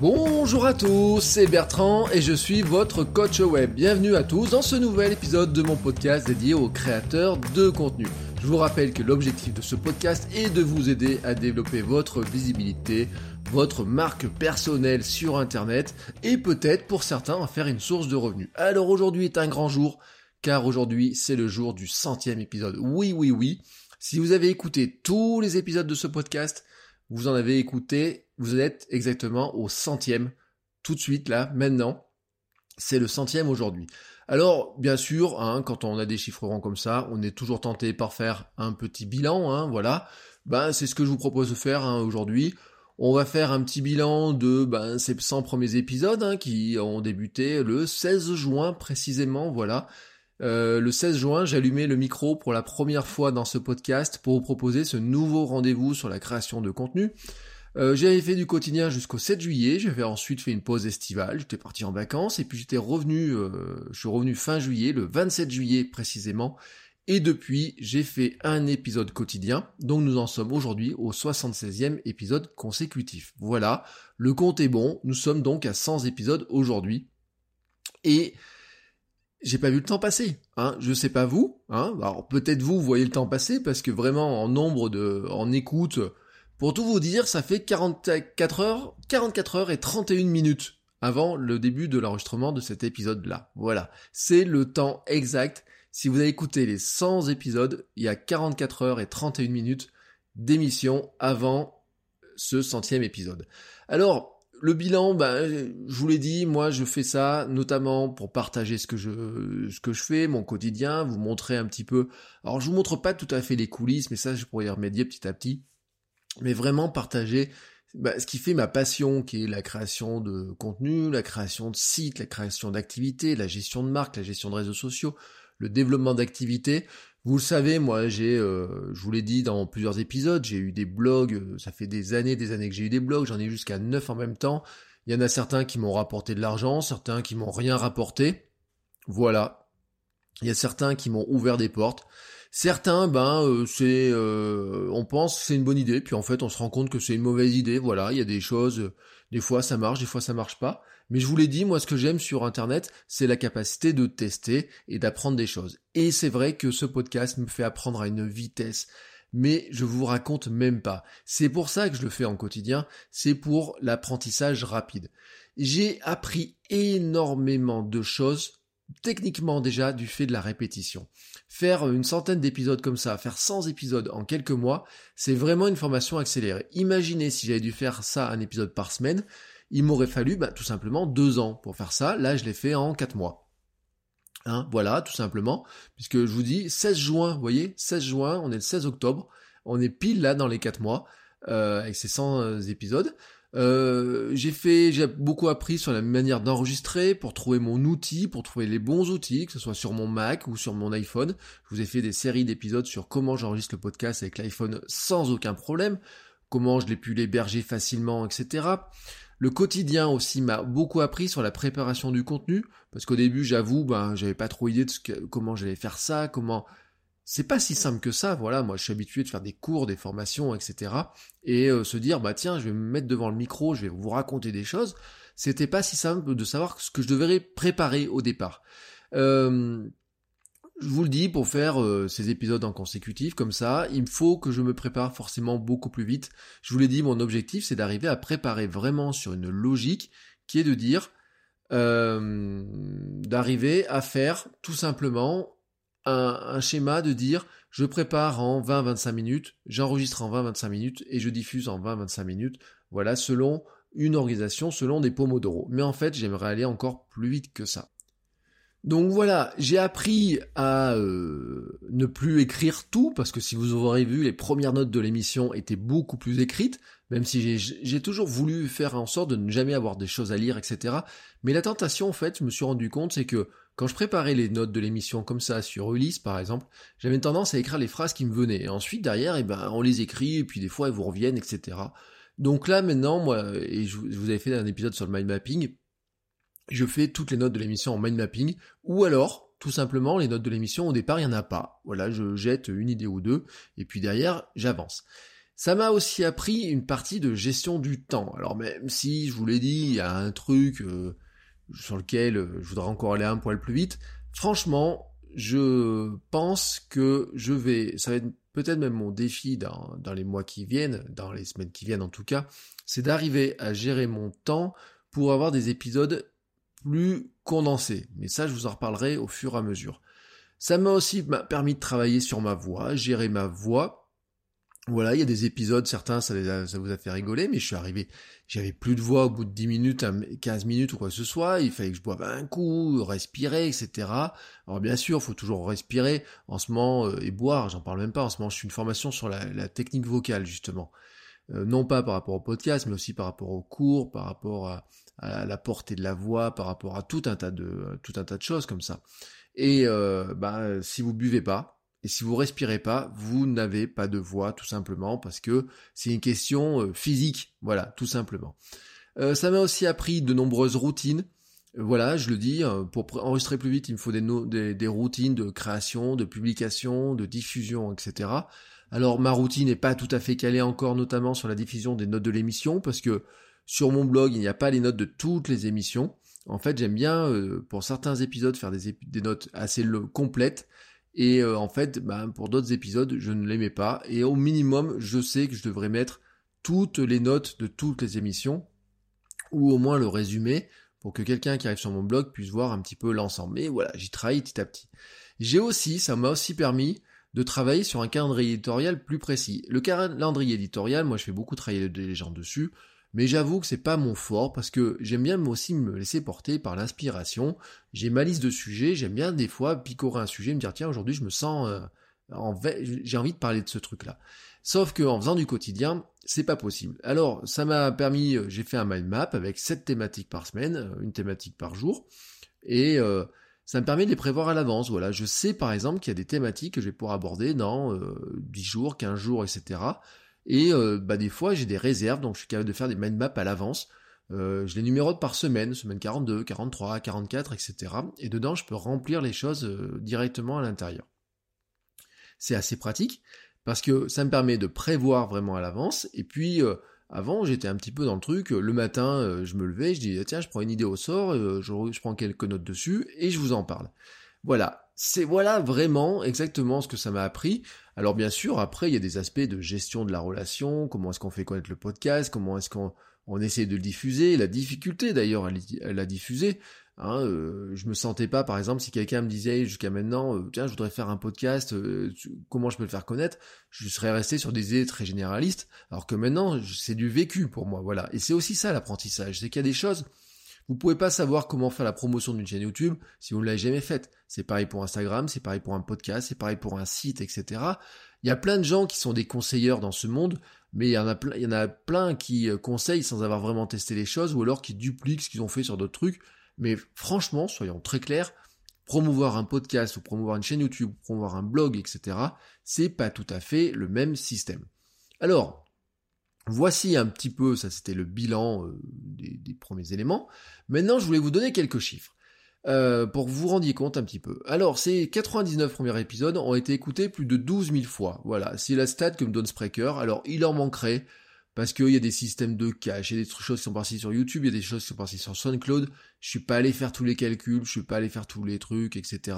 Bonjour à tous, c'est Bertrand et je suis votre coach web. Bienvenue à tous dans ce nouvel épisode de mon podcast dédié aux créateurs de contenu. Je vous rappelle que l'objectif de ce podcast est de vous aider à développer votre visibilité, votre marque personnelle sur Internet et peut-être pour certains à faire une source de revenus. Alors aujourd'hui est un grand jour car aujourd'hui c'est le jour du centième épisode. Oui, oui, oui. Si vous avez écouté tous les épisodes de ce podcast, vous en avez écouté, vous êtes exactement au centième, tout de suite là, maintenant. C'est le centième aujourd'hui. Alors, bien sûr, hein, quand on a des chiffres ronds comme ça, on est toujours tenté par faire un petit bilan, hein, voilà. Ben, c'est ce que je vous propose de faire hein, aujourd'hui. On va faire un petit bilan de ben, ces 100 premiers épisodes qui ont débuté le 16 juin précisément, voilà. Euh, le 16 juin, j'allumais le micro pour la première fois dans ce podcast pour vous proposer ce nouveau rendez-vous sur la création de contenu. Euh, j'avais fait du quotidien jusqu'au 7 juillet, j'avais ensuite fait une pause estivale, j'étais parti en vacances et puis j'étais revenu, euh, je suis revenu fin juillet, le 27 juillet précisément, et depuis j'ai fait un épisode quotidien, donc nous en sommes aujourd'hui au 76e épisode consécutif. Voilà, le compte est bon, nous sommes donc à 100 épisodes aujourd'hui, et j'ai pas vu le temps passer. Hein. Je sais pas vous. Hein. Alors peut-être vous, voyez le temps passer parce que vraiment en nombre de, en écoute, pour tout vous dire, ça fait 44 heures, 44 heures et 31 minutes avant le début de l'enregistrement de cet épisode-là. Voilà. C'est le temps exact. Si vous avez écouté les 100 épisodes, il y a 44 heures et 31 minutes d'émission avant ce centième épisode. Alors, le bilan, ben, je vous l'ai dit, moi je fais ça notamment pour partager ce que je ce que je fais, mon quotidien, vous montrer un petit peu. Alors je vous montre pas tout à fait les coulisses, mais ça je pourrais y remédier petit à petit. Mais vraiment partager ben, ce qui fait ma passion, qui est la création de contenu, la création de sites, la création d'activités, la gestion de marque, la gestion de réseaux sociaux, le développement d'activités. Vous le savez, moi, j'ai, euh, je vous l'ai dit dans plusieurs épisodes, j'ai eu des blogs, euh, ça fait des années, des années que j'ai eu des blogs, j'en ai jusqu'à neuf en même temps. Il y en a certains qui m'ont rapporté de l'argent, certains qui m'ont rien rapporté. Voilà. Il y a certains qui m'ont ouvert des portes. Certains, ben, euh, c'est, on pense que c'est une bonne idée, puis en fait, on se rend compte que c'est une mauvaise idée. Voilà, il y a des choses, des fois ça marche, des fois ça marche pas. Mais je vous l'ai dit, moi ce que j'aime sur Internet, c'est la capacité de tester et d'apprendre des choses. Et c'est vrai que ce podcast me fait apprendre à une vitesse. Mais je vous raconte même pas. C'est pour ça que je le fais en quotidien, c'est pour l'apprentissage rapide. J'ai appris énormément de choses techniquement déjà du fait de la répétition. Faire une centaine d'épisodes comme ça, faire 100 épisodes en quelques mois, c'est vraiment une formation accélérée. Imaginez si j'avais dû faire ça un épisode par semaine, il m'aurait fallu bah, tout simplement deux ans pour faire ça. Là, je l'ai fait en quatre mois. Hein, voilà, tout simplement. Puisque je vous dis, 16 juin, vous voyez, 16 juin, on est le 16 octobre. On est pile là dans les quatre mois, euh, avec ces 100 euh, épisodes. Euh, j'ai fait, j'ai beaucoup appris sur la manière d'enregistrer pour trouver mon outil, pour trouver les bons outils, que ce soit sur mon Mac ou sur mon iPhone. Je vous ai fait des séries d'épisodes sur comment j'enregistre le podcast avec l'iPhone sans aucun problème, comment je l'ai pu l'héberger facilement, etc. Le quotidien aussi m'a beaucoup appris sur la préparation du contenu, parce qu'au début, j'avoue, ben, j'avais pas trop idée de ce que, comment j'allais faire ça, comment. C'est pas si simple que ça, voilà. Moi, je suis habitué de faire des cours, des formations, etc. Et euh, se dire, bah tiens, je vais me mettre devant le micro, je vais vous raconter des choses. C'était pas si simple de savoir ce que je devrais préparer au départ. Euh, je vous le dis, pour faire euh, ces épisodes en consécutif comme ça, il me faut que je me prépare forcément beaucoup plus vite. Je vous l'ai dit, mon objectif, c'est d'arriver à préparer vraiment sur une logique qui est de dire, euh, d'arriver à faire tout simplement un, un, schéma de dire, je prépare en 20-25 minutes, j'enregistre en 20-25 minutes et je diffuse en 20-25 minutes. Voilà, selon une organisation, selon des pomodoro. Mais en fait, j'aimerais aller encore plus vite que ça. Donc voilà, j'ai appris à euh, ne plus écrire tout, parce que si vous aurez vu, les premières notes de l'émission étaient beaucoup plus écrites, même si j'ai toujours voulu faire en sorte de ne jamais avoir des choses à lire, etc. Mais la tentation, en fait, je me suis rendu compte, c'est que quand je préparais les notes de l'émission comme ça, sur Ulysse par exemple, j'avais tendance à écrire les phrases qui me venaient. Et ensuite, derrière, eh ben, on les écrit, et puis des fois, elles vous reviennent, etc. Donc là, maintenant, moi, et je vous avais fait un épisode sur le mind mapping, je fais toutes les notes de l'émission en mind mapping, ou alors, tout simplement, les notes de l'émission, au départ, il n'y en a pas. Voilà, je jette une idée ou deux, et puis derrière, j'avance. Ça m'a aussi appris une partie de gestion du temps. Alors même si, je vous l'ai dit, il y a un truc euh, sur lequel euh, je voudrais encore aller un poil plus vite, franchement, je pense que je vais, ça va être peut-être même mon défi dans, dans les mois qui viennent, dans les semaines qui viennent en tout cas, c'est d'arriver à gérer mon temps pour avoir des épisodes plus condensé. Mais ça, je vous en reparlerai au fur et à mesure. Ça m'a aussi permis de travailler sur ma voix, gérer ma voix. Voilà, il y a des épisodes, certains, ça, vous a fait rigoler, mais je suis arrivé, j'avais plus de voix au bout de 10 minutes, 15 minutes ou quoi que ce soit, il fallait que je boive un coup, respirer, etc. Alors bien sûr, il faut toujours respirer en ce moment euh, et boire, j'en parle même pas, en ce moment je suis une formation sur la, technique vocale, justement. Euh, non pas par rapport au podcast, mais aussi par rapport au cours, par rapport à, à la portée de la voix, par rapport à tout un tas de tout un tas de choses comme ça. Et euh, bah, si vous buvez pas et si vous respirez pas, vous n'avez pas de voix tout simplement parce que c'est une question euh, physique, voilà, tout simplement. Euh, ça m'a aussi appris de nombreuses routines. Voilà, je le dis, pour enregistrer plus vite, il me faut des, des, des, routines de création, de publication, de diffusion, etc. Alors ma routine n'est pas tout à fait calée encore, notamment sur la diffusion des notes de l'émission, parce que sur mon blog, il n'y a pas les notes de toutes les émissions. En fait, j'aime bien, euh, pour certains épisodes, faire des, notes assez complètes. Et euh, en fait, bah, pour d'autres épisodes, je ne les mets pas. Et au minimum, je sais que je devrais mettre toutes les notes de toutes les émissions, ou au moins le résumé, pour que quelqu'un qui arrive sur mon blog puisse voir un petit peu l'ensemble. Mais voilà, j'y travaille petit à petit. J'ai aussi, ça m'a aussi permis de travailler sur un calendrier éditorial plus précis. Le calendrier éditorial, moi je fais beaucoup travailler les gens dessus mais j'avoue que c'est pas mon fort parce que j'aime bien aussi me laisser porter par l'inspiration. J'ai ma liste de sujets, j'aime bien des fois picorer un sujet, me dire tiens aujourd'hui je me sens euh, j'ai envie de parler de ce truc-là. Sauf que en faisant du quotidien, c'est pas possible. Alors ça m'a permis, euh, j'ai fait un mind map avec sept thématiques par semaine, euh, une thématique par jour, et ça me permet de les prévoir à l'avance. Voilà, je sais par exemple qu'il y a des thématiques que je vais pouvoir aborder dans 10 jours, 15 jours, etc. Et euh, bah, des fois, j'ai des réserves, donc je suis capable de faire des mind maps à l'avance. Euh, je les numérote par semaine, semaine 42, 43, 44, etc. Et dedans, je peux remplir les choses euh, directement à l'intérieur. C'est assez pratique parce que ça me permet de prévoir vraiment à l'avance. Et puis, avant, j'étais un petit peu dans le truc. Le matin, je me levais, je dis tiens, je prends une idée au sort, je, je prends quelques notes dessus et je vous en parle. Voilà, c'est voilà vraiment exactement ce que ça m'a appris. Alors bien sûr, après, il y a des aspects de gestion de la relation, comment est-ce qu'on fait connaître le podcast, comment est-ce qu'on on essaie de le diffuser, la difficulté d'ailleurs à, la diffuser. Hein, euh, je me sentais pas, par exemple, si quelqu'un me disait jusqu'à maintenant, euh, tiens, je voudrais faire un podcast, euh, comment je peux le faire connaître, je serais resté sur des idées très généralistes, alors que maintenant, c'est du vécu pour moi, voilà. Et c'est aussi ça l'apprentissage, c'est qu'il y a des choses, vous pouvez pas savoir comment faire la promotion d'une chaîne YouTube si vous ne l'avez jamais faite. C'est pareil pour Instagram, c'est pareil pour un podcast, c'est pareil pour un site, etc. Il y a plein de gens qui sont des conseilleurs dans ce monde, mais il y en a plein, il y en a plein qui euh, conseillent sans avoir vraiment testé les choses ou alors qui dupliquent ce qu'ils ont fait sur d'autres trucs. Mais franchement, soyons très clairs, promouvoir un podcast ou promouvoir une chaîne YouTube, promouvoir un blog, etc., c'est pas tout à fait le même système. Alors, Voici un petit peu, ça c'était le bilan euh, des, premiers éléments. Maintenant, je voulais vous donner quelques chiffres. Euh, pour que vous vous rendiez compte un petit peu. Alors, ces 99 premiers épisodes ont été écoutés plus de 12 000 fois. Voilà, c'est la stat que me donne Spreaker. Alors, il en manquerait, parce qu'il y a des systèmes de cache, il y a des choses qui sont parties sur YouTube, il y a des choses qui sont parties sur SoundCloud. Je suis pas allé faire tous les calculs, je suis pas allé faire tous les trucs, etc.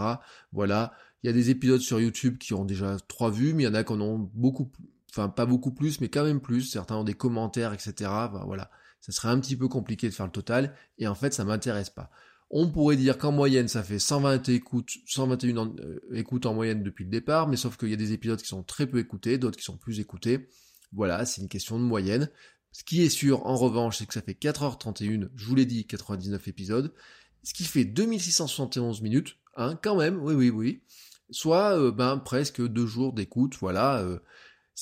Voilà. Il y a des épisodes sur YouTube qui ont déjà trois vues, mais il y en a qui en ont beaucoup plus enfin pas beaucoup plus, mais quand même plus. Certains ont des commentaires, etc. voilà, ça serait un petit peu compliqué de faire le total, et en fait, ça m'intéresse pas. On pourrait dire qu'en moyenne, ça fait 120 écoutes, 121 euh, écoutes en moyenne depuis le départ, mais sauf qu'il y a des épisodes qui sont très peu écoutés, d'autres qui sont plus écoutés. Voilà, c'est une question de moyenne. Ce qui est sûr, en revanche, c'est que ça fait 4h31, je vous l'ai dit, 99 épisodes, ce qui fait 2671 minutes, hein, quand même, oui, oui, oui. Soit euh, ben presque deux jours d'écoute, voilà. Euh,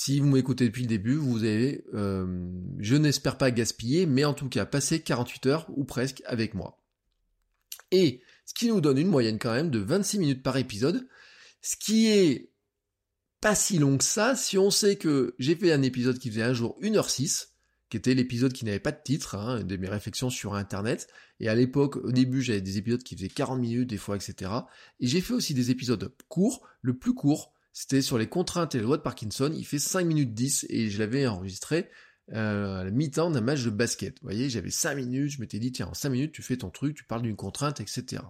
si vous m'écoutez depuis le début, vous avez, euh, je n'espère pas gaspiller, mais en tout cas passer 48 heures ou presque avec moi. Et ce qui nous donne une moyenne quand même de 26 minutes par épisode, ce qui est pas si long que ça si on sait que j'ai fait un épisode qui faisait un jour 1h06, qui était l'épisode qui n'avait pas de titre, hein, de mes réflexions sur Internet. Et à l'époque, au début, j'avais des épisodes qui faisaient 40 minutes, des fois, etc. Et j'ai fait aussi des épisodes courts. Le plus court, c'était sur les contraintes et les lois de Parkinson. Il fait 5 minutes 10 et je l'avais enregistré euh, à la mi-temps d'un match de basket. Vous voyez, j'avais 5 minutes, je m'étais dit, tiens, en 5 minutes, tu fais ton truc, tu parles d'une contrainte, etc.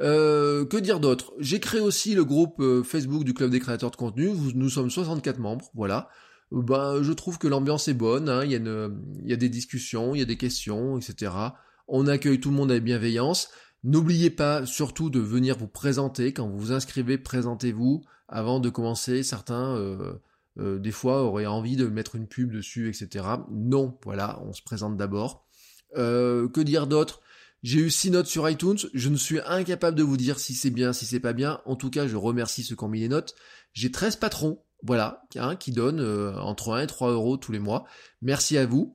Euh, que dire d'autre? J'ai créé aussi le groupe euh, Facebook du Club des créateurs de contenu. Nous sommes 64 membres, voilà ben, je trouve que l'ambiance est bonne, hein. il, y a il y a des discussions, il y a des questions, etc. On accueille tout le monde avec bienveillance. N'oubliez pas surtout de venir vous présenter. Quand vous vous inscrivez, présentez-vous avant de commencer. Certains, euh, euh, des fois, auraient envie de mettre une pub dessus, etc. Non, voilà, on se présente d'abord. Euh, que dire d'autre? J'ai eu 6 notes sur iTunes. Je ne suis incapable de vous dire si c'est bien, si c'est pas bien. En tout cas, je remercie ceux qui ont mis les notes. J'ai 13 patrons voilà, hein, qui donne euh, entre 1 et 3 euros tous les mois. Merci à vous.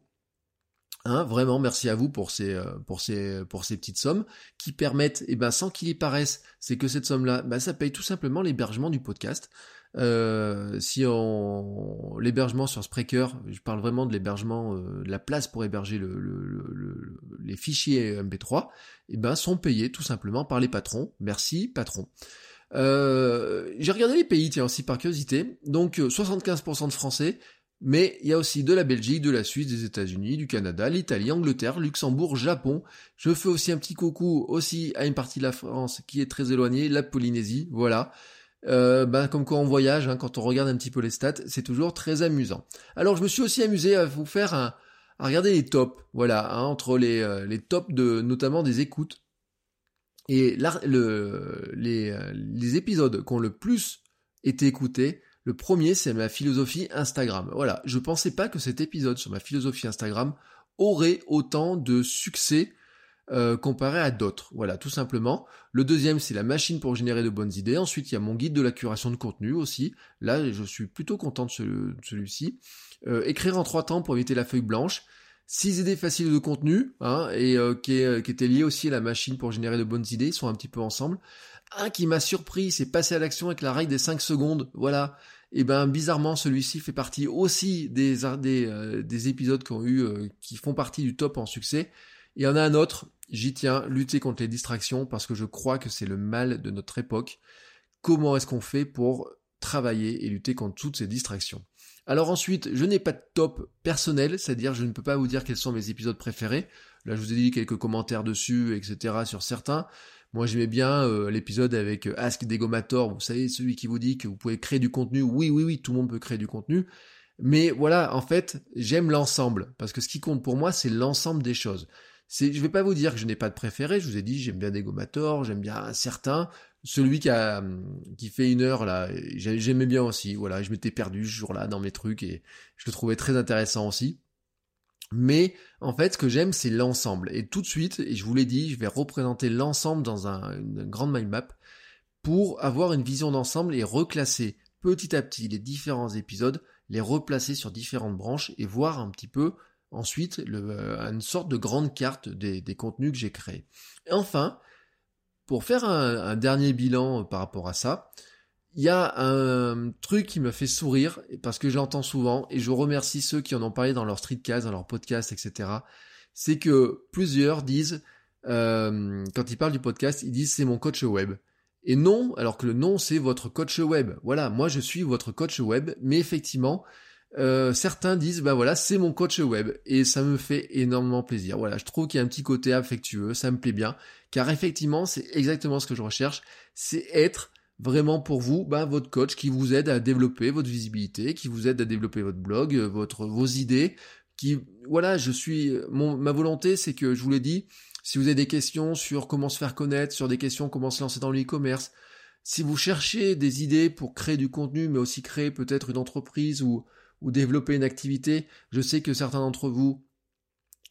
Hein, vraiment, merci à vous pour ces, euh, petites sommes qui permettent, et eh ben, sans qu'il y paraisse, c'est que cette somme-là, ben, ça paye tout simplement l'hébergement du podcast. Euh, si l'hébergement sur Spreaker, je parle vraiment de l'hébergement, de la place pour héberger le, les fichiers MP3, et eh ben sont payés tout simplement par les patrons. Merci patron. Euh, j'ai regardé les pays, tiens, aussi par curiosité. Donc 75% euh, de Français, mais il y a aussi de la Belgique, de la Suisse, des États-Unis, du Canada, l'Italie, Angleterre, Luxembourg, Japon. Je fais aussi un petit coucou aussi à une partie de la France qui est très éloignée, la Polynésie, voilà. Euh, bah, comme quoi on voyage, hein, quand on regarde un petit peu les stats, c'est toujours très amusant. Alors je me suis aussi amusé à vous faire un, à regarder les tops, voilà, hein, entre les, euh, les tops de notamment des écoutes. Et le, les, les épisodes qui ont le plus été écoutés, le premier c'est ma philosophie Instagram. Voilà, je pensais pas que cet épisode sur ma philosophie Instagram aurait autant de succès euh, comparé à d'autres. Voilà, tout simplement. Le deuxième, c'est la machine pour générer de bonnes idées. Ensuite, il y a mon guide de la curation de contenu aussi. Là, je suis plutôt content de, celui-ci. Euh, écrire en trois temps pour éviter la feuille blanche. Six idées faciles de contenu, hein, et qui, euh, qui étaient liées aussi à la machine pour générer de bonnes idées, ils sont un petit peu ensemble. Un qui m'a surpris, c'est passer à l'action avec la règle des 5 secondes, voilà. Et ben bizarrement, celui-ci fait partie aussi des, euh, des épisodes qui ont eu, qui font partie du top en succès. Il y en a un autre, j'y tiens, lutter contre les distractions, parce que je crois que c'est le mal de notre époque. Comment est-ce qu'on fait pour travailler et lutter contre toutes ces distractions? Alors ensuite, je n'ai pas de top personnel, c'est-à-dire je ne peux pas vous dire quels sont mes épisodes préférés. Là, je vous ai dit quelques commentaires dessus, etc. sur certains. Moi, j'aimais bien euh, l'épisode avec euh, Ask Degomator, vous savez, celui qui vous dit que vous pouvez créer du contenu. Oui, oui, oui, tout le monde peut créer du contenu. Mais voilà, en fait, j'aime l'ensemble, parce que ce qui compte pour moi, c'est l'ensemble des choses. C'est, je vais pas vous dire que je n'ai pas de préféré, je vous ai dit, j'aime bien Degomator, j'aime bien un certain, celui qui a qui fait une heure là, j'aimais bien aussi. Voilà, je m'étais perdu ce jour-là dans mes trucs et je le trouvais très intéressant aussi. Mais en fait, ce que j'aime, c'est l'ensemble. Et tout de suite, et je vous l'ai dit, je vais représenter l'ensemble dans un, une grande mind map pour avoir une vision d'ensemble et reclasser petit à petit les différents épisodes, les replacer sur différentes branches et voir un petit peu ensuite euh, une sorte de grande carte des, des contenus que j'ai créés. Et enfin, pour faire un, dernier bilan par rapport à ça, il y a un truc qui me fait sourire, parce que j'entends souvent, et je remercie ceux qui en ont parlé dans leur streetcast, dans leur podcast, etc. C'est que plusieurs disent, euh, quand ils parlent du podcast, ils disent c'est mon coach web. Et non, alors que le nom c'est votre coach web. Voilà, moi je suis votre coach web, mais effectivement, euh, certains disent bah voilà c'est mon coach web et ça me fait énormément plaisir. Voilà, je trouve qu'il y a un petit côté affectueux, ça me plaît bien, car effectivement c'est exactement ce que je recherche, c'est être vraiment pour vous bah, votre coach qui vous aide à développer votre visibilité, qui vous aide à développer votre blog, euh, votre vos idées, qui voilà je suis mon ma volonté c'est que je vous l'ai dit, si vous avez des questions sur comment se faire connaître, sur des questions comment se lancer dans le e-commerce, si vous cherchez des idées pour créer du contenu, mais aussi créer peut-être une entreprise ou ou développer une activité. Je sais que certains d'entre vous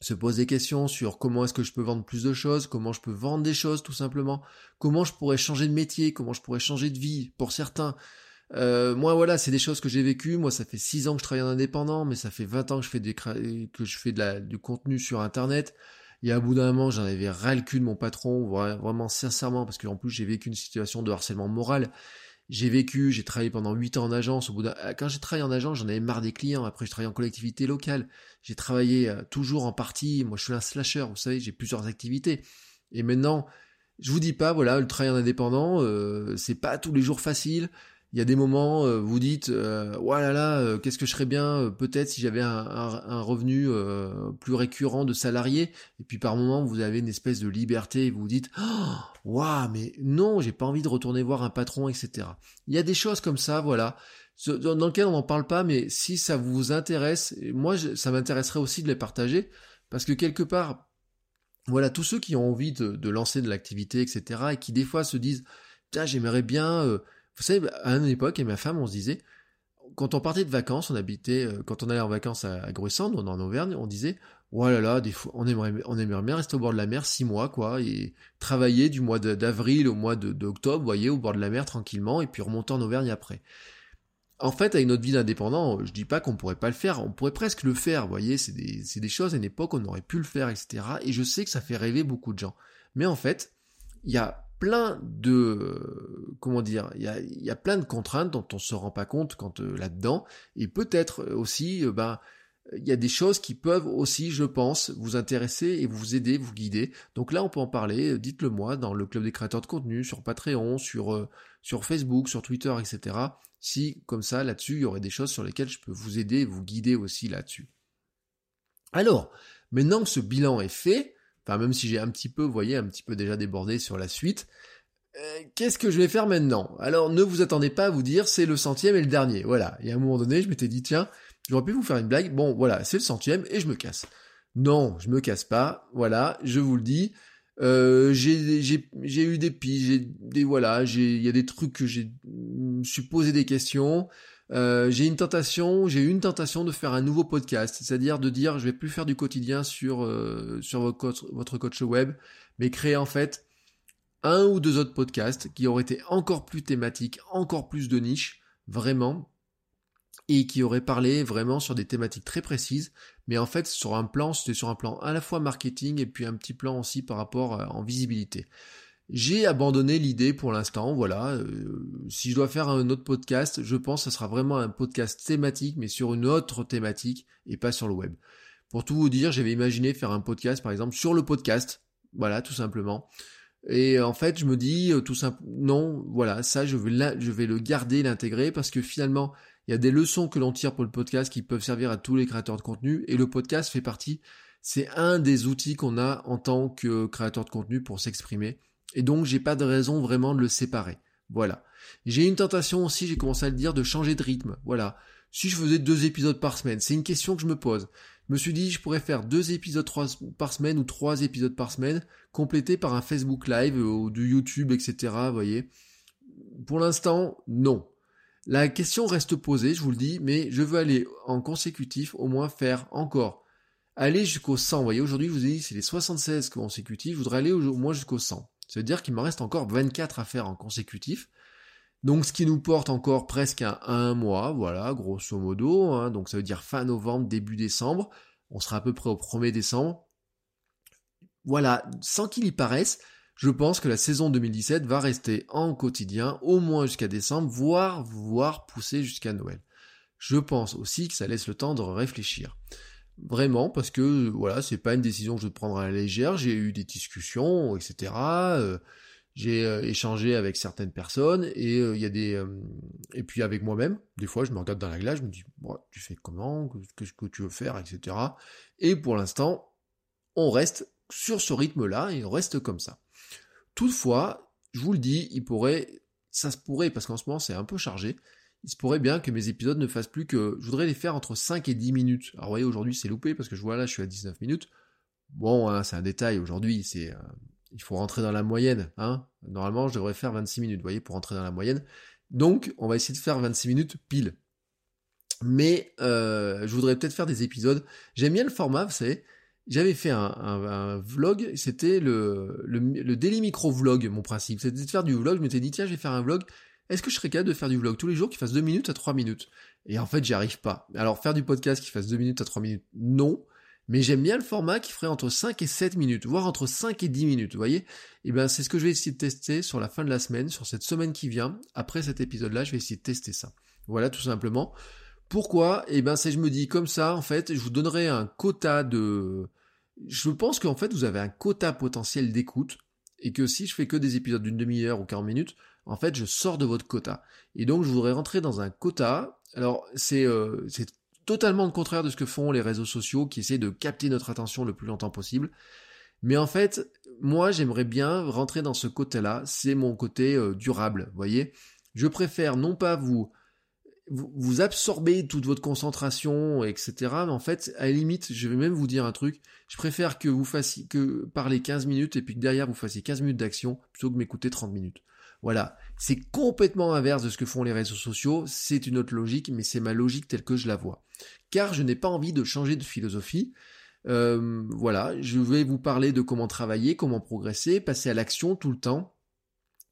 se pose des questions sur comment est-ce que je peux vendre plus de choses, comment je peux vendre des choses tout simplement, comment je pourrais changer de métier, comment je pourrais changer de vie pour certains. Euh, moi voilà, c'est des choses que j'ai vécues. Moi, ça fait 6 ans que je travaille en indépendant, mais ça fait 20 ans que je fais, des, que je fais de du contenu sur Internet. Et à bout d'un moment, j'en avais ras le cul de mon patron, vraiment sincèrement, parce qu'en plus j'ai vécu une situation de harcèlement moral. J'ai vécu, j'ai travaillé pendant 8 ans en agence. Au bout quand j'ai travaillé en agence, j'en avais marre des clients. Après, j'ai travaillé en collectivité locale. J'ai travaillé euh, toujours en partie. Moi, je suis un slasher, vous savez, j'ai plusieurs activités. Et maintenant, je vous dis pas, voilà, le travail en indépendant, euh, c'est pas tous les jours facile il y a des moments, euh, vous dites, euh, oh là là, euh, qu'est-ce que je serais bien peut-être si j'avais un, revenu plus récurrent de salarié. Et puis par moment, vous avez une espèce de liberté et vous vous dites, oh, waouh, mais non, j'ai pas envie de retourner voir un patron, etc. Il y a des choses comme ça, voilà, dans lesquelles on n'en parle pas, mais si ça vous intéresse, moi, ça m'intéresserait aussi de les partager, parce que quelque part, voilà, tous ceux qui ont envie de, de lancer de l'activité, etc., et qui des fois se disent, tiens, j'aimerais bien vous savez, à une époque, et ma femme, on se disait, quand on partait de vacances, on habitait, euh, quand on allait en vacances à, à Gruissant, en Auvergne, on disait, oh là là, des fois, on aimerait, on bien rester au bord de la mer six mois, quoi, et travailler du mois d'avril au mois d'octobre, voyez, au bord de la mer tranquillement, et puis remonter en Auvergne après. En fait, avec notre vie d'indépendant, je dis pas qu'on pourrait pas le faire, on pourrait presque le faire, vous voyez, c'est des, des choses à une époque on aurait pu le faire, etc. Et je sais que ça fait rêver beaucoup de gens. Mais en fait, il y a plein de comment dire, il y a, plein de contraintes dont on se rend pas compte quand euh, là-dedans, et peut-être aussi, euh, ben il y a des choses qui peuvent aussi, je pense, vous intéresser et vous aider, vous guider. Donc là, on peut en parler. Dites-le moi dans le club des créateurs de contenu, sur Patreon, sur sur Facebook, sur Twitter, etc. Si comme ça, là-dessus, il y aurait des choses sur lesquelles je peux vous aider, vous guider aussi là-dessus. Alors, maintenant que ce bilan est fait, Enfin, même si j'ai un petit peu, vous voyez, un petit peu déjà débordé sur la suite. Euh, qu'est-ce que je vais faire maintenant? Alors, ne vous attendez pas à vous dire c'est le centième et le dernier. Voilà. Et à un moment donné, je m'étais dit, tiens, j'aurais pu vous faire une blague. Bon, voilà, c'est le centième et je me casse. Non, je me casse pas. Voilà, je vous le dis. Euh, j'ai eu des pistes, j'ai des voilà, il y a des trucs que j'ai me suis posé des questions. Euh, j'ai une tentation, j'ai eu une tentation de faire un nouveau podcast, c'est-à-dire de dire je vais plus faire du quotidien sur euh, sur votre coach, web, mais créer en fait un ou deux autres podcasts qui auraient été encore plus thématiques, encore plus de niche, vraiment, et qui auraient parlé vraiment sur des thématiques très précises, mais en fait sur un plan, c'était sur un plan à la fois marketing et puis un petit plan aussi par rapport euh, en visibilité. J'ai abandonné l'idée pour l'instant, voilà. Euh, si je dois faire un autre podcast, je pense que ce sera vraiment un podcast thématique, mais sur une autre thématique et pas sur le web. Pour tout vous dire, j'avais imaginé faire un podcast, par exemple, sur le podcast. Voilà, tout simplement. Et en fait, je me dis euh, tout simplement, non, voilà, ça, je vais, je vais le garder, l'intégrer, parce que finalement, il y a des leçons que l'on tire pour le podcast qui peuvent servir à tous les créateurs de contenu, et le podcast fait partie, c'est un des outils qu'on a en tant que créateur de contenu pour s'exprimer. Et donc, j'ai pas de raison vraiment de le séparer. Voilà. J'ai une tentation aussi, j'ai commencé à le dire, de changer de rythme. Voilà. Si je faisais deux épisodes par semaine, c'est une question que je me pose. Je me suis dit, je pourrais faire deux épisodes par semaine ou trois épisodes par semaine, complétés par un Facebook Live ou du YouTube, etc. Voyez. Pour l'instant, non. La question reste posée, je vous le dis, mais je veux aller en consécutif, au moins faire encore. Aller jusqu'au 100. Vous voyez, aujourd'hui, je vous ai dit, c'est les 76 consécutifs. Je voudrais aller au moins jusqu'au 100. Ça veut dire qu'il me reste encore 24 à faire en consécutif. Donc ce qui nous porte encore presque à un mois, voilà, grosso modo. Hein. donc ça veut dire fin novembre, début décembre. On sera à peu près au 1er décembre. Voilà, sans qu'il y paraisse, je pense que la saison 2017 va rester en quotidien au moins jusqu'à décembre, voire pousser jusqu'à Noël. Je pense aussi que ça laisse le temps de réfléchir. Vraiment, parce que voilà, c'est pas une décision que je prendre à la légère. J'ai eu des discussions, etc. Euh, j'ai euh, échangé avec certaines personnes et euh, il y a des et puis avec moi-même. Des fois, je me regarde dans la glace, je me dis, bon, tu fais comment, qu'est-ce que tu veux faire, etc. Et pour l'instant, on reste sur ce rythme-là et on reste comme ça. Toutefois, je vous le dis, il pourrait, ça se pourrait parce qu'en ce moment c'est un peu chargé il se pourrait bien que mes épisodes ne fassent plus que... Je voudrais les faire entre 5 et 10 minutes. Alors vous voyez, aujourd'hui c'est loupé parce que je vois là, je suis à 19 minutes. Bon, hein, c'est un détail, aujourd'hui, c'est... Euh, il faut rentrer dans la moyenne. Hein Normalement, je devrais faire 26 minutes, vous voyez, pour rentrer dans la moyenne. Donc, on va essayer de faire 26 minutes pile. Mais euh, je voudrais peut-être faire des épisodes. J'aime bien le format, vous savez. j'avais fait un, vlog, c'était le, le, le daily micro vlog, mon principe. C'était de faire du vlog, je m'étais dit, tiens, je vais faire un vlog. Est-ce que je serais capable de faire du vlog tous les jours qui fasse 2 minutes à 3 minutes? Et en fait, j'y arrive pas. Alors, faire du podcast qui fasse 2 minutes à 3 minutes, non. Mais j'aime bien le format qui ferait entre 5 et 7 minutes, voire entre 5 et 10 minutes, vous voyez? Et eh ben, c'est ce que je vais essayer de tester sur la fin de la semaine, sur cette semaine qui vient. Après cet épisode-là, je vais essayer de tester ça. Voilà, tout simplement. Pourquoi? Eh ben, c'est je me dis comme ça, en fait, je vous donnerai un quota de, je pense qu'en fait, vous avez un quota potentiel d'écoute, et que si je fais que des épisodes d'une demi-heure ou 40 minutes, en fait, je sors de votre quota. Et donc, je voudrais rentrer dans un quota. Alors, c'est euh, c'est totalement le contraire de ce que font les réseaux sociaux qui essaient de capter notre attention le plus longtemps possible. Mais en fait, moi, j'aimerais bien rentrer dans ce côté-là. C'est mon côté euh, durable, voyez. Je préfère non pas vous vous, absorbez toute votre concentration, etc. Mais en fait, à la limite, je vais même vous dire un truc. Je préfère que vous fassiez que parler 15 minutes et puis que derrière vous fassiez 15 minutes d'action plutôt que m'écouter 30 minutes. Voilà. C'est complètement inverse de ce que font les réseaux sociaux. C'est une autre logique, mais c'est ma logique telle que je la vois. Car je n'ai pas envie de changer de philosophie. Euh, voilà. Je vais vous parler de comment travailler, comment progresser, passer à l'action tout le temps.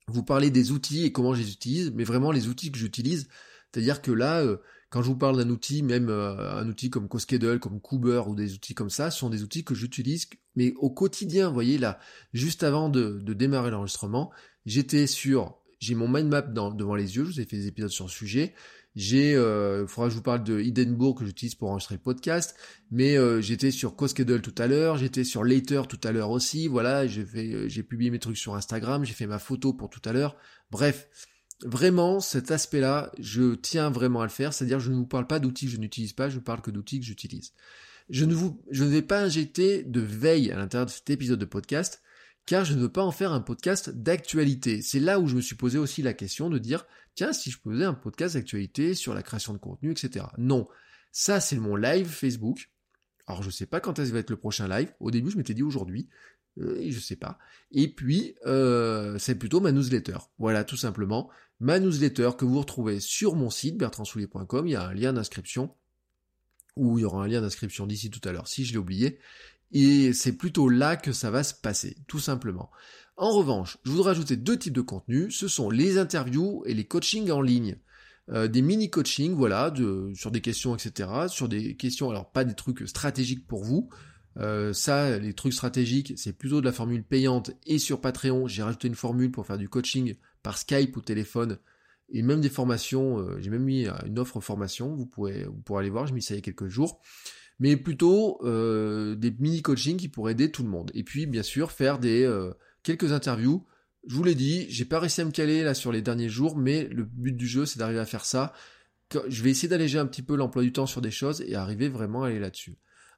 Vous parler des outils et comment je les utilise, mais vraiment les outils que j'utilise, c'est-à-dire que là, euh, quand je vous parle d'un outil, même euh, un outil comme CoSchedule, comme Cooper ou des outils comme ça, sont des outils que j'utilise, mais au quotidien, vous voyez là, juste avant de, démarrer l'enregistrement, j'étais sur, j'ai mon mind map devant les yeux, je vous ai fait des épisodes sur le sujet, j'ai, euh, il faudra que je vous parle de Hindenburg que j'utilise pour enregistrer le podcast, mais j'étais sur CoSchedule tout à l'heure, j'étais sur Later tout à l'heure aussi, voilà, j'ai fait, j'ai publié mes trucs sur Instagram, j'ai fait ma photo pour tout à l'heure, bref, vraiment cet aspect-là, je tiens vraiment à le faire, c'est-à-dire je ne vous parle pas d'outils que je n'utilise pas, je parle que d'outils que j'utilise. Je ne vous, je ne vais pas injecter de veille à l'intérieur de cet épisode de podcast, car je ne veux pas en faire un podcast d'actualité. C'est là où je me suis posé aussi la question de dire, tiens, si je faisais un podcast d'actualité sur la création de contenu, etc. Non. Ça, c'est mon live Facebook. Alors, je sais pas quand est-ce va être le prochain live. Au début, je m'étais dit aujourd'hui. Euh, je sais pas. Et puis, euh, c'est plutôt ma newsletter. Voilà, tout simplement ma newsletter que vous retrouvez sur mon site bertrandsoulier.com. Il y a un lien d'inscription, ou il y aura un lien d'inscription d'ici tout à l'heure si je l'ai oublié. Et c'est plutôt là que ça va se passer, tout simplement. En revanche, je voudrais ajouter deux types de contenus. Ce sont les interviews et les coachings en ligne. Euh, des mini coachings, voilà, sur des questions, etc. Sur des questions, alors pas des trucs stratégiques pour vous. Euh, ça, les trucs stratégiques, c'est plutôt de la formule payante. Et sur Patreon, j'ai rajouté une formule pour faire du coaching par Skype ou téléphone, et même des formations, euh, j'ai même mis une offre formation, vous pourrez, vous pourrez aller voir, je mis ça il y a quelques jours, mais plutôt euh, des mini-coachings qui pourraient aider tout le monde. Et puis bien sûr faire des quelques interviews. Je vous l'ai dit, j'ai pas réussi à me caler là sur les derniers jours, mais le but du jeu c'est d'arriver à faire ça. Je vais essayer d'alléger un petit peu l'emploi du temps sur des choses et arriver vraiment à aller là-dessus.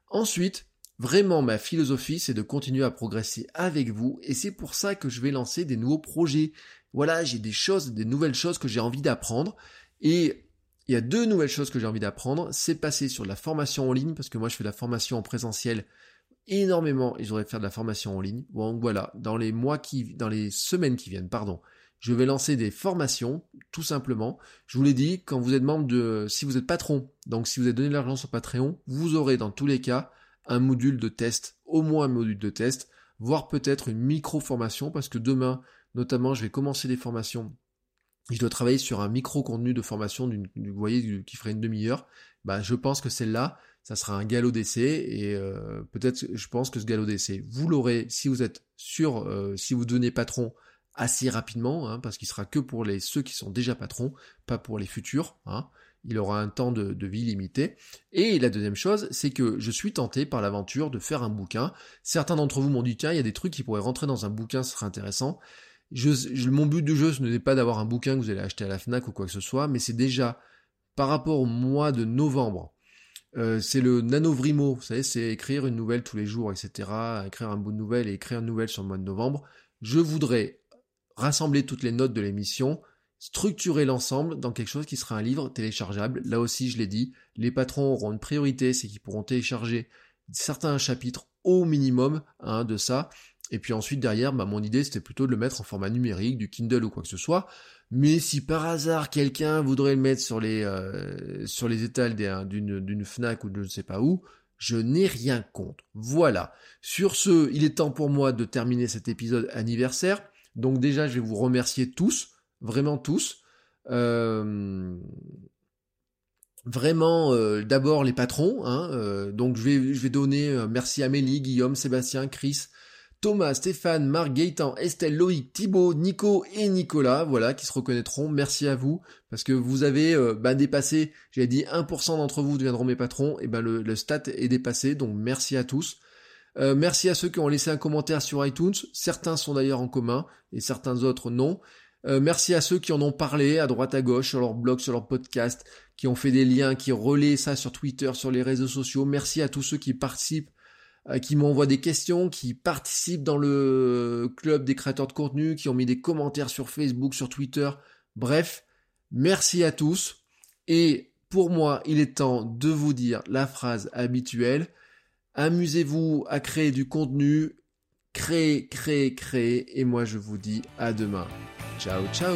Ensuite, Vraiment, ma philosophie, c'est de continuer à progresser avec vous, et c'est pour ça que je vais lancer des nouveaux projets, voilà, j'ai des choses, des nouvelles choses que j'ai envie d'apprendre. Et il y a deux nouvelles choses que j'ai envie d'apprendre. C'est passer sur la formation en ligne, parce que moi je fais de la formation en présentiel énormément et je voudrais faire de la formation en ligne. Donc voilà, dans les mois qui, dans les semaines qui viennent, pardon, je vais lancer des formations, tout simplement. Je vous l'ai dit, quand vous êtes membre de, si vous êtes patron, donc si vous avez donné de l'argent sur Patreon, vous aurez dans tous les cas un module de test, au moins un module de test, voire peut-être une micro-formation, parce que demain, Notamment, je vais commencer des formations. Je dois travailler sur un micro contenu de formation d'une, vous voyez, qui ferait une demi-heure. Bah, je pense que celle-là, ça sera un galop d'essai et euh, peut-être, je pense que ce galop d'essai, vous l'aurez si vous êtes sûr, euh, si vous devenez patron assez rapidement, hein, parce qu'il sera que pour les ceux qui sont déjà patrons, pas pour les futurs. Hein. Il aura un temps de, de, vie limité. Et la deuxième chose, c'est que je suis tenté par l'aventure de faire un bouquin. Certains d'entre vous m'ont dit tiens, il y a des trucs qui pourraient rentrer dans un bouquin, ce serait intéressant mon but du jeu, ce n'est pas d'avoir un bouquin que vous allez acheter à la FNAC ou quoi que ce soit, mais c'est déjà, par rapport au mois de novembre, euh, c'est le nanovrimo, vous savez, c'est écrire une nouvelle tous les jours, etc., écrire un bout de nouvelle et écrire une nouvelle sur le mois de novembre. Je voudrais rassembler toutes les notes de l'émission, structurer l'ensemble dans quelque chose qui sera un livre téléchargeable. Là aussi, je l'ai dit, les patrons auront une priorité, c'est qu'ils pourront télécharger certains chapitres au minimum hein, de ça, et puis ensuite derrière, bah, mon idée c'était plutôt de le mettre en format numérique, du Kindle ou quoi que ce soit. Mais si par hasard quelqu'un voudrait le mettre sur les euh, sur les étals d'une d'une Fnac ou de je ne sais pas où, Je n'ai rien contre. Voilà. Sur ce, il est temps pour moi de terminer cet épisode anniversaire. Donc déjà, je vais vous remercier tous, vraiment tous. Euh, vraiment, euh, d'abord les patrons. Hein, euh, donc je vais, je vais donner merci à Amélie, Guillaume, Sébastien, Chris, Thomas, Stéphane, Marc, Gaëtan, Estelle, Loïc, Thibaut, Nico et Nicolas, voilà, qui se reconnaîtront. Merci à vous, parce que vous avez euh, bah, dépassé, j'ai dit 1% d'entre vous deviendront mes patrons, et ben le, stat est dépassé, donc merci à tous. Euh, merci à ceux qui ont laissé un commentaire sur iTunes, certains sont d'ailleurs en commun, et certains autres non. Euh, merci à ceux qui en ont parlé à droite à gauche sur leur blog, sur leur podcast, qui ont fait des liens, qui relaient ça sur Twitter, sur les réseaux sociaux. Merci à tous ceux qui participent qui m'envoient des questions, qui participent dans le club des créateurs de contenu, qui ont mis des commentaires sur Facebook, sur Twitter. Bref, merci à tous. Et pour moi, il est temps de vous dire la phrase habituelle. Amusez-vous à créer du contenu. Créez, créez, créez. Et moi, je vous dis à demain. Ciao, ciao